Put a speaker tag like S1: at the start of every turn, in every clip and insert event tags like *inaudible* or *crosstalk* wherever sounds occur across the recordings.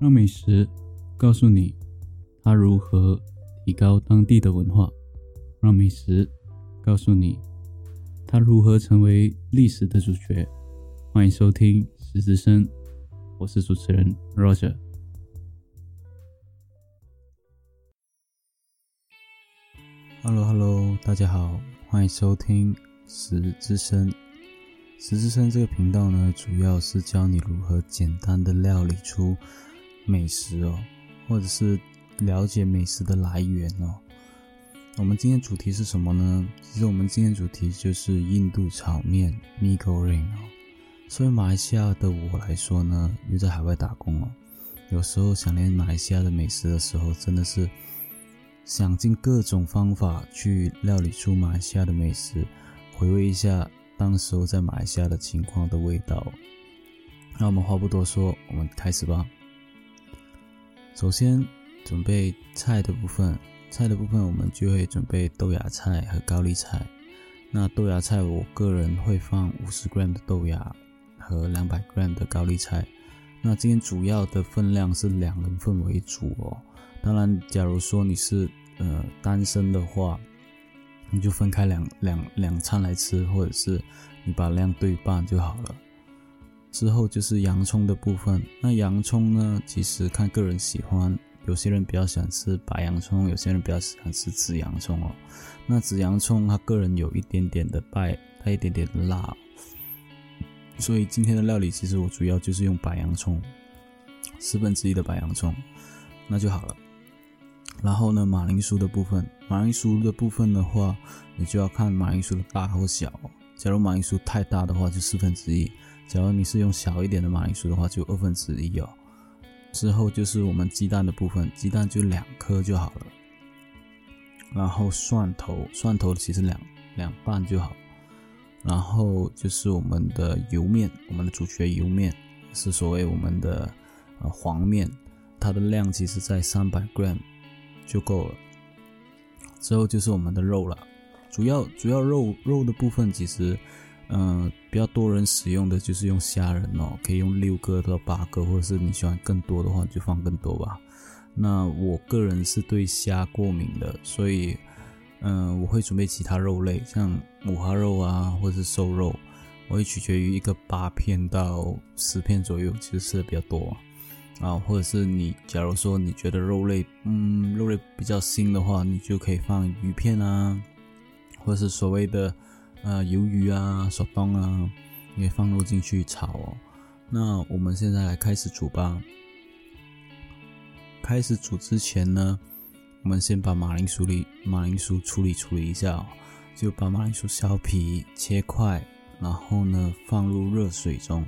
S1: 让美食告诉你它如何提高当地的文化，让美食告诉你它如何成为历史的主角。欢迎收听《食之声》，我是主持人 Roger。Hello，Hello，大家好，欢迎收听《食之声》。食之声这个频道呢，主要是教你如何简单的料理出。美食哦，或者是了解美食的来源哦。我们今天主题是什么呢？其实我们今天主题就是印度炒面 （mee goreng） 哦。作为马来西亚的我来说呢，又在海外打工哦，有时候想念马来西亚的美食的时候，真的是想尽各种方法去料理出马来西亚的美食，回味一下当时候在马来西亚的情况的味道。那我们话不多说，我们开始吧。首先准备菜的部分，菜的部分我们就会准备豆芽菜和高丽菜。那豆芽菜我个人会放五十 gram 的豆芽和两百 gram 的高丽菜。那今天主要的分量是两人份为主哦。当然，假如说你是呃单身的话，你就分开两两两餐来吃，或者是你把量对半就好了。之后就是洋葱的部分。那洋葱呢？其实看个人喜欢，有些人比较喜欢吃白洋葱，有些人比较喜欢吃紫洋葱哦。那紫洋葱，它个人有一点点的带带一点点的辣，所以今天的料理其实我主要就是用白洋葱，四分之一的白洋葱，那就好了。然后呢，马铃薯的部分，马铃薯的部分的话，你就要看马铃薯的大或小。假如马铃薯太大的话，就四分之一。假如你是用小一点的马铃薯的话，就二分之一哦。之后就是我们鸡蛋的部分，鸡蛋就两颗就好了。然后蒜头，蒜头其实两两半就好。然后就是我们的油面，我们的主角油面是所谓我们的呃黄面，它的量其实在三百 gram 就够了。之后就是我们的肉了，主要主要肉肉的部分其实。嗯，比较多人使用的就是用虾仁哦，可以用六个到八个，或者是你喜欢更多的话就放更多吧。那我个人是对虾过敏的，所以嗯，我会准备其他肉类，像五花肉啊，或者是瘦肉，我会取决于一个八片到十片左右，其实吃的比较多啊。或者是你假如说你觉得肉类嗯肉类比较腥的话，你就可以放鱼片啊，或者是所谓的。呃，鱿鱼啊，手冻啊，也放入进去炒哦。那我们现在来开始煮吧。开始煮之前呢，我们先把马铃薯里马铃薯处理处理一下，就把马铃薯削皮切块，然后呢放入热水中。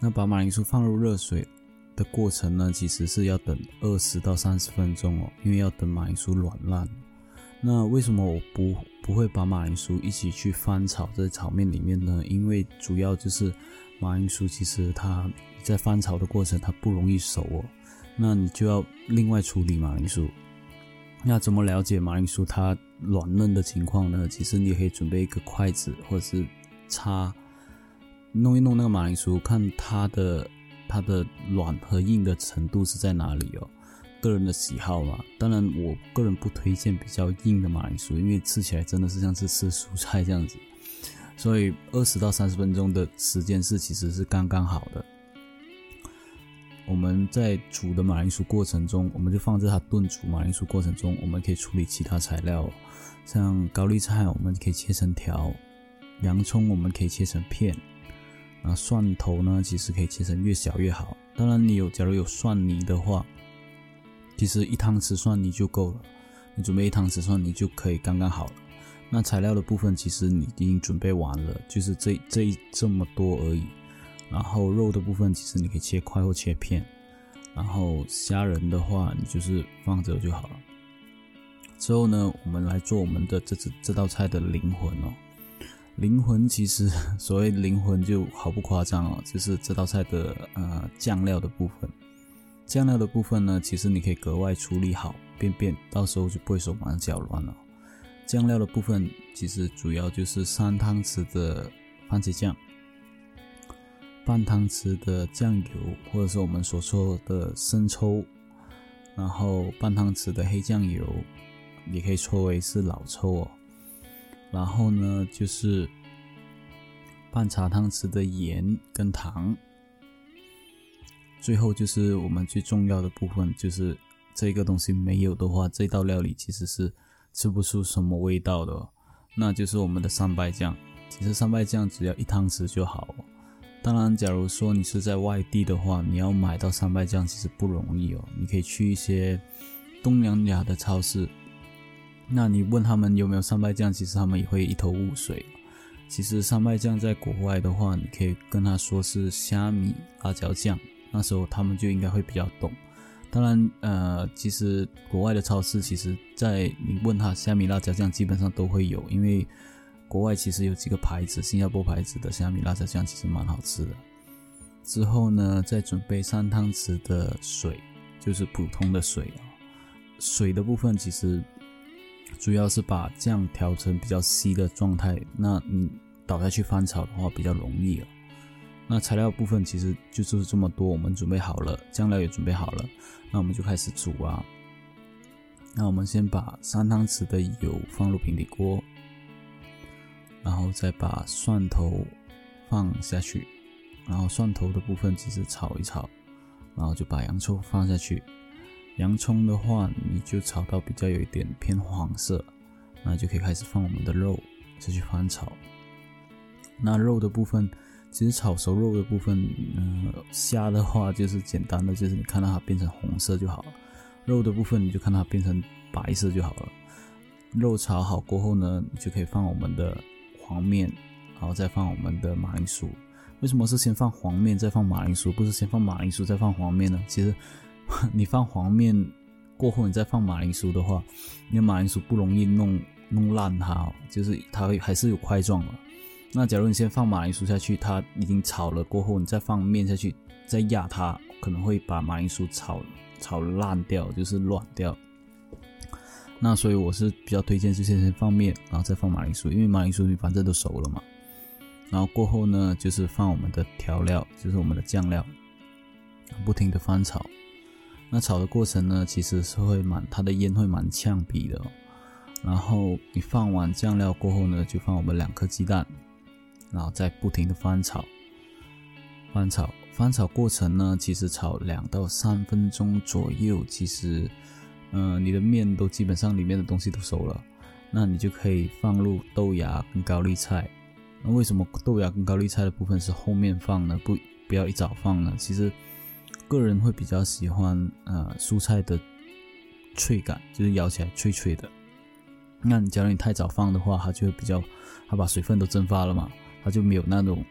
S1: 那把马铃薯放入热水的过程呢，其实是要等二十到三十分钟哦，因为要等马铃薯软烂。那为什么我不不会把马铃薯一起去翻炒在炒面里面呢？因为主要就是马铃薯其实它在翻炒的过程它不容易熟哦，那你就要另外处理马铃薯。那怎么了解马铃薯它软嫩的情况呢？其实你可以准备一个筷子或者是叉，弄一弄那个马铃薯，看它的它的软和硬的程度是在哪里哦。个人的喜好嘛，当然我个人不推荐比较硬的马铃薯，因为吃起来真的是像是吃蔬菜这样子。所以二十到三十分钟的时间是其实是刚刚好的。我们在煮的马铃薯过程中，我们就放在它炖煮马铃薯过程中，我们可以处理其他材料，像高丽菜我们可以切成条，洋葱我们可以切成片，啊蒜头呢其实可以切成越小越好。当然你有假如有蒜泥的话。其实一汤匙蒜泥就够了，你准备一汤匙蒜泥就可以刚刚好了。那材料的部分其实你已经准备完了，就是这这这么多而已。然后肉的部分其实你可以切块或切片，然后虾仁的话你就是放着就好了。之后呢，我们来做我们的这这这道菜的灵魂哦。灵魂其实 *laughs* 所谓灵魂就毫不夸张哦，就是这道菜的呃酱料的部分。酱料的部分呢，其实你可以格外处理好，便便到时候就不会手忙脚乱了。酱料的部分其实主要就是三汤匙的番茄酱，半汤匙的酱油，或者是我们所说的生抽，然后半汤匙的黑酱油，也可以说为是老抽哦。然后呢，就是半茶汤匙的盐跟糖。最后就是我们最重要的部分，就是这个东西没有的话，这道料理其实是吃不出什么味道的。那就是我们的三拜酱。其实三拜酱只要一汤匙就好。当然，假如说你是在外地的话，你要买到三拜酱其实不容易哦。你可以去一些东南亚的超市，那你问他们有没有三拜酱，其实他们也会一头雾水。其实三拜酱在国外的话，你可以跟他说是虾米辣椒酱，那时候他们就应该会比较懂。当然，呃，其实国外的超市，其实在你问他虾米辣椒酱，基本上都会有，因为。国外其实有几个牌子，新加坡牌子的虾米辣椒酱其实蛮好吃的。之后呢，再准备三汤匙的水，就是普通的水啊。水的部分其实主要是把酱调成比较稀的状态，那你倒下去翻炒的话比较容易了。那材料部分其实就是这么多，我们准备好了，酱料也准备好了，那我们就开始煮啊。那我们先把三汤匙的油放入平底锅。然后再把蒜头放下去，然后蒜头的部分其实炒一炒，然后就把洋葱放下去。洋葱的话，你就炒到比较有一点偏黄色，那就可以开始放我们的肉下去翻炒。那肉的部分，其实炒熟肉的部分，嗯，虾的话就是简单的，就是你看到它变成红色就好了。肉的部分你就看它变成白色就好了。肉炒好过后呢，你就可以放我们的。黄面，然后再放我们的马铃薯。为什么是先放黄面再放马铃薯，不是先放马铃薯再放黄面呢？其实，*laughs* 你放黄面过后，你再放马铃薯的话，你的马铃薯不容易弄弄烂它，就是它还是有块状的。那假如你先放马铃薯下去，它已经炒了过后，你再放面下去，再压它，可能会把马铃薯炒炒烂掉，就是软掉。那所以我是比较推荐是先先放面，然后再放马铃薯，因为马铃薯你反正都熟了嘛。然后过后呢，就是放我们的调料，就是我们的酱料，不停的翻炒。那炒的过程呢，其实是会蛮它的烟会蛮呛鼻的。然后你放完酱料过后呢，就放我们两颗鸡蛋，然后再不停的翻炒，翻炒，翻炒过程呢，其实炒两到三分钟左右，其实。嗯，你的面都基本上里面的东西都熟了，那你就可以放入豆芽跟高丽菜。那为什么豆芽跟高丽菜的部分是后面放呢？不，不要一早放呢？其实个人会比较喜欢呃蔬菜的脆感，就是咬起来脆脆的。那你假如你太早放的话，它就会比较，它把水分都蒸发了嘛，它就没有那种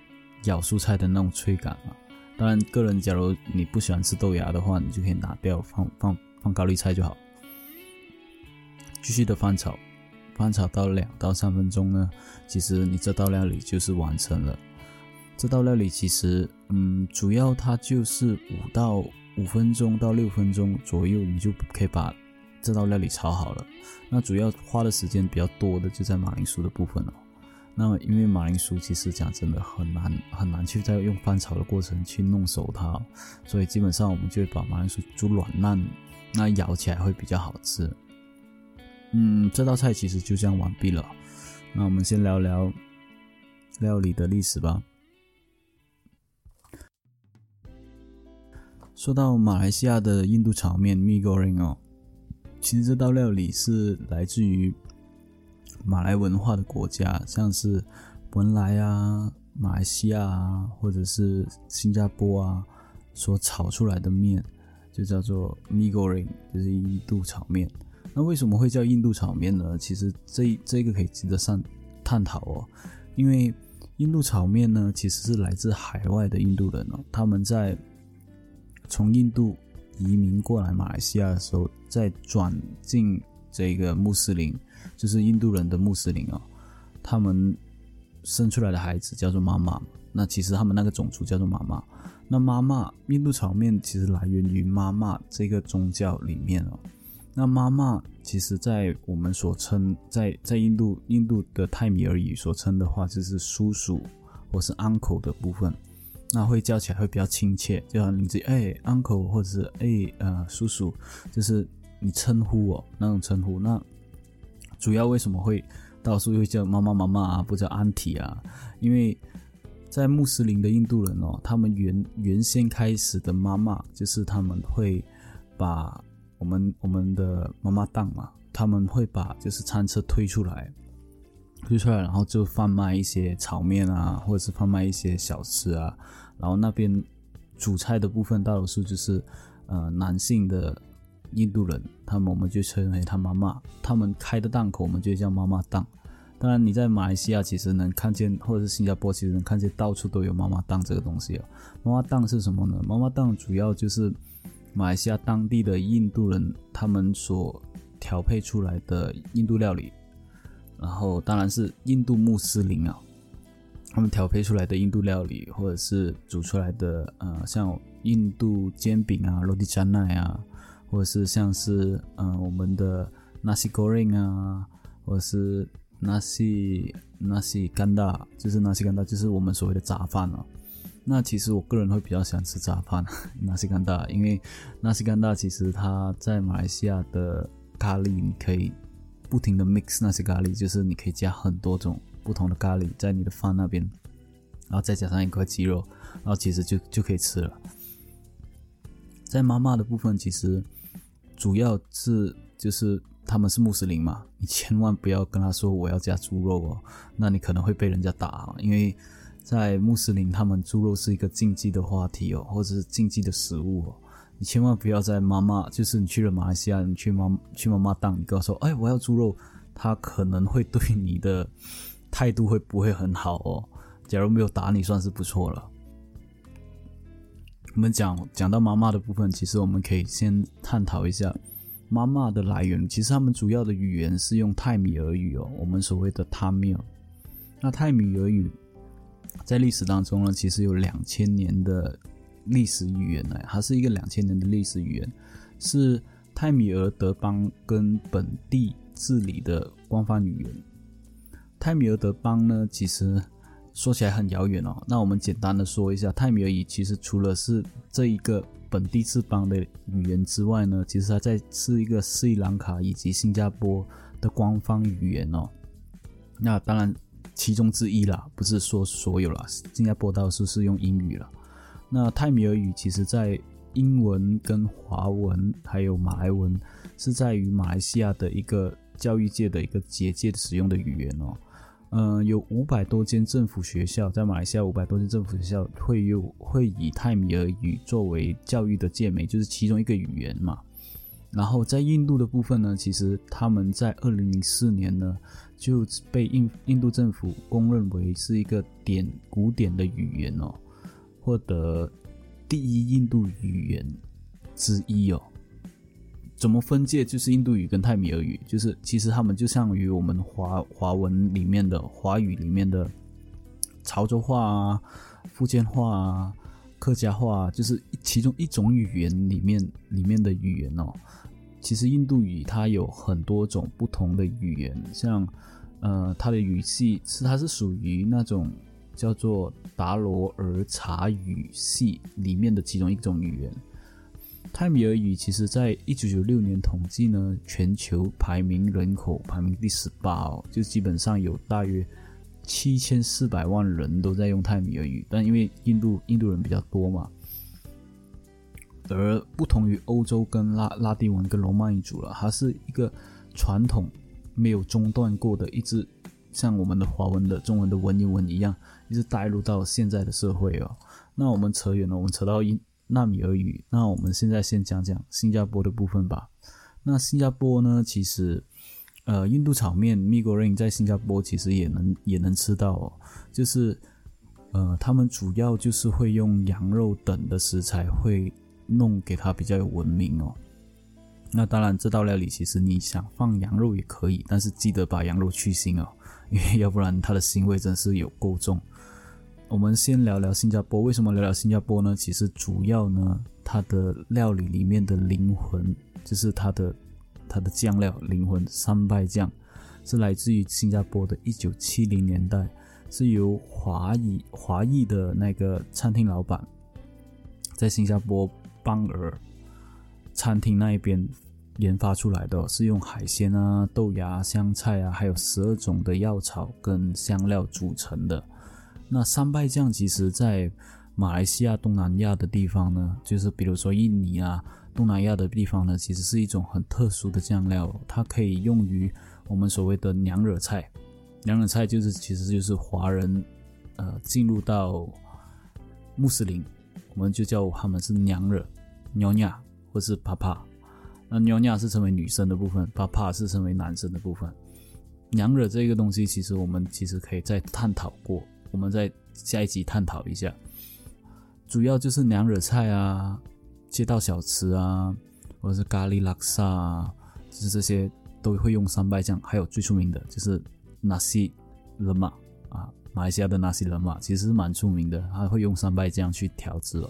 S1: 咬蔬菜的那种脆感了。当然，个人假如你不喜欢吃豆芽的话，你就可以拿掉，放放放高丽菜就好。继续的翻炒，翻炒到两到三分钟呢，其实你这道料理就是完成了。这道料理其实，嗯，主要它就是五到五分钟到六分钟左右，你就可以把这道料理炒好了。那主要花的时间比较多的就在马铃薯的部分了。那因为马铃薯其实讲真的很难很难去在用翻炒的过程去弄熟它，所以基本上我们就会把马铃薯煮软烂，那咬起来会比较好吃。嗯，这道菜其实就这样完毕了。那我们先聊聊料理的历史吧。说到马来西亚的印度炒面 m i goreng 哦，其实这道料理是来自于马来文化的国家，像是文莱啊、马来西亚啊，或者是新加坡啊所炒出来的面，就叫做 m i goreng，就是印度炒面。那为什么会叫印度炒面呢？其实这这个可以值得上探讨哦。因为印度炒面呢，其实是来自海外的印度人哦。他们在从印度移民过来马来西亚的时候，再转进这个穆斯林，就是印度人的穆斯林哦。他们生出来的孩子叫做妈妈，那其实他们那个种族叫做妈妈。那妈妈印度炒面其实来源于妈妈这个宗教里面哦。那妈妈其实，在我们所称，在在印度印度的泰米尔语所称的话，就是叔叔或是 uncle 的部分。那会叫起来会比较亲切，就像名字哎 uncle 或者是哎呃叔叔，就是你称呼哦那种称呼。那主要为什么会到处会叫妈妈妈妈啊，不叫安提啊？因为在穆斯林的印度人哦，他们原原先开始的妈妈就是他们会把我们我们的妈妈档嘛，他们会把就是餐车推出来，推出来，然后就贩卖一些炒面啊，或者是贩卖一些小吃啊，然后那边主菜的部分大多数就是呃男性的印度人，他们我们就称为他妈妈，他们开的档口我们就叫妈妈档。当然，你在马来西亚其实能看见，或者是新加坡其实能看见，到处都有妈妈档这个东西哦。妈妈档是什么呢？妈妈档主要就是马来西亚当地的印度人他们所调配出来的印度料理，然后当然是印度穆斯林啊，他们调配出来的印度料理，或者是煮出来的呃，像印度煎饼啊、罗迪加奈啊，或者是像是嗯我们的 nasi goreng 啊，或者是。那西那西干大就是那西干大，就是我们所谓的杂饭了。那其实我个人会比较喜欢吃杂饭，那西干大，因为那西干大其实它在马来西亚的咖喱，你可以不停的 mix 那些咖喱，就是你可以加很多种不同的咖喱在你的饭那边，然后再加上一块鸡肉，然后其实就就可以吃了。在妈妈的部分，其实主要是就是。他们是穆斯林嘛，你千万不要跟他说我要加猪肉哦，那你可能会被人家打，因为在穆斯林，他们猪肉是一个禁忌的话题哦，或者是禁忌的食物哦。你千万不要在妈妈，就是你去了马来西亚，你去妈去妈妈档，你跟他说，哎，我要猪肉，他可能会对你的态度会不会很好哦？假如没有打你，算是不错了。我们讲讲到妈妈的部分，其实我们可以先探讨一下。妈妈的来源，其实他们主要的语言是用泰米尔语哦，我们所谓的 Tamil。那泰米尔语在历史当中呢，其实有两千年的历史语言呢，它是一个两千年的历史语言，是泰米尔德邦跟本地治理的官方语言。泰米尔德邦呢，其实说起来很遥远哦。那我们简单的说一下，泰米尔语其实除了是这一个。本地之邦的语言之外呢，其实它在是一个斯里兰卡以及新加坡的官方语言哦。那当然其中之一啦，不是说所有啦。新加坡倒是是用英语了。那泰米尔语其实在英文跟华文还有马来文是在于马来西亚的一个教育界的一个结界使用的语言哦。嗯，有五百多间政府学校，在马来西亚五百多间政府学校会用会以泰米尔语作为教育的界媒，就是其中一个语言嘛。然后在印度的部分呢，其实他们在二零零四年呢就被印印度政府公认为是一个典古典的语言哦，获得第一印度语言之一哦。怎么分界？就是印度语跟泰米尔语，就是其实他们就像于我们华华文里面的华语里面的潮州话啊、福建话啊、客家话，就是其中一种语言里面里面的语言哦。其实印度语它有很多种不同的语言，像呃它的语系是它是属于那种叫做达罗尔察语系里面的其中一种语言。泰米尔语其实在一九九六年统计呢，全球排名人口排名第十八哦，就基本上有大约七千四百万人都在用泰米尔语，但因为印度印度人比较多嘛，而不同于欧洲跟拉拉丁文跟罗曼语族了，它是一个传统没有中断过的，一直像我们的华文的中文的文言文一样，一直带入到现在的社会哦。那我们扯远了，我们扯到印。纳米尔语，那我们现在先讲讲新加坡的部分吧。那新加坡呢，其实，呃，印度炒面 m i g o r i n 在新加坡其实也能也能吃到哦。就是，呃，他们主要就是会用羊肉等的食材，会弄给它比较有文明哦。那当然，这道料理其实你想放羊肉也可以，但是记得把羊肉去腥哦，因为要不然它的腥味真是有够重。我们先聊聊新加坡。为什么聊聊新加坡呢？其实主要呢，它的料理里面的灵魂就是它的它的酱料灵魂三拜酱，是来自于新加坡的一九七零年代是由华裔华裔的那个餐厅老板在新加坡邦尔餐厅那一边研发出来的，是用海鲜啊、豆芽、香菜啊，还有十二种的药草跟香料组成的。那三拜酱其实在马来西亚、东南亚的地方呢，就是比如说印尼啊、东南亚的地方呢，其实是一种很特殊的酱料，它可以用于我们所谓的娘惹菜。娘惹菜就是其实就是华人呃进入到穆斯林，我们就叫他们是娘惹、妞亚或是帕帕。那妞亚是称为女生的部分，帕帕是称为男生的部分。娘惹这个东西，其实我们其实可以再探讨过。我们在下一集探讨一下，主要就是娘惹菜啊、街道小吃啊，或者是咖喱拉萨啊，就是这些都会用三拜酱。还有最出名的就是纳西勒马啊，马来西亚的纳西勒马其实是蛮出名的，它会用三拜酱去调制哦。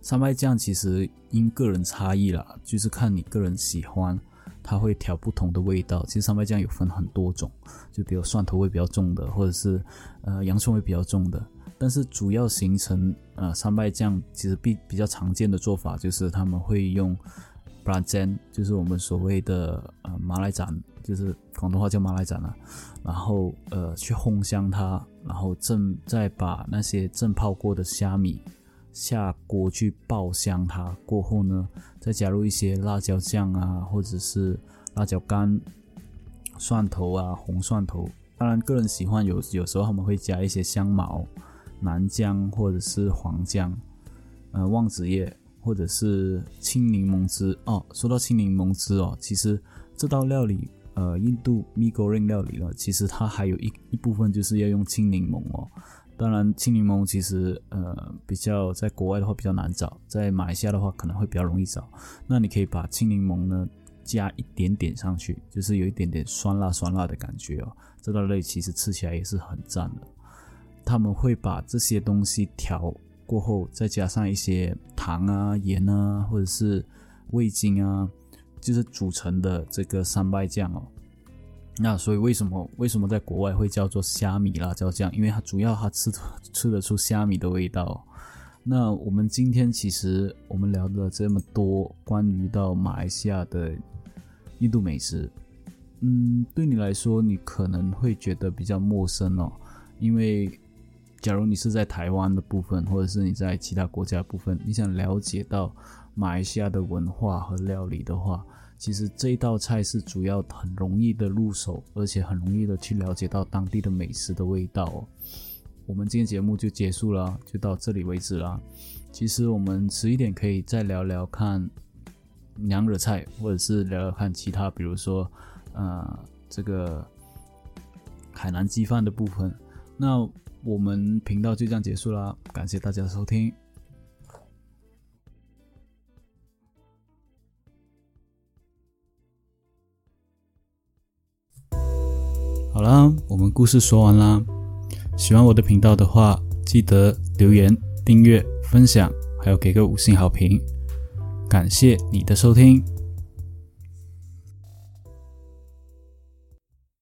S1: 三拜酱其实因个人差异啦，就是看你个人喜欢。它会调不同的味道，其实三拜酱有分很多种，就比如蒜头味比较重的，或者是呃洋葱味比较重的。但是主要形成呃三拜酱其实比比较常见的做法就是他们会用 b r a z a n 就是我们所谓的呃马来盏，就是广东话叫马来盏啊，然后呃去烘香它，然后正再把那些正泡过的虾米。下锅去爆香它，过后呢，再加入一些辣椒酱啊，或者是辣椒干、蒜头啊、红蒜头。当然，个人喜欢有有时候他们会加一些香茅、南姜或者是黄姜，呃，旺子叶或者是青柠檬汁哦。说到青柠檬汁哦，其实这道料理，呃，印度 m i g o r i n 料理呢，其实它还有一一部分就是要用青柠檬哦。当然，青柠檬其实呃比较在国外的话比较难找，在马来西亚的话可能会比较容易找。那你可以把青柠檬呢加一点点上去，就是有一点点酸辣酸辣的感觉哦。这道类其实吃起来也是很赞的。他们会把这些东西调过后，再加上一些糖啊、盐啊，或者是味精啊，就是组成的这个三拜酱哦。那所以为什么为什么在国外会叫做虾米辣椒酱？因为它主要它吃吃得出虾米的味道。那我们今天其实我们聊了这么多关于到马来西亚的印度美食，嗯，对你来说你可能会觉得比较陌生哦。因为假如你是在台湾的部分，或者是你在其他国家部分，你想了解到马来西亚的文化和料理的话。其实这道菜是主要很容易的入手，而且很容易的去了解到当地的美食的味道哦。我们今天节目就结束了，就到这里为止啦。其实我们迟一点可以再聊聊看娘惹菜，或者是聊聊看其他，比如说呃这个海南鸡饭的部分。那我们频道就这样结束啦，感谢大家收听。啦，我们故事说完啦。喜欢我的频道的话，记得留言、订阅、分享，还有给个五星好评。感谢你的收听。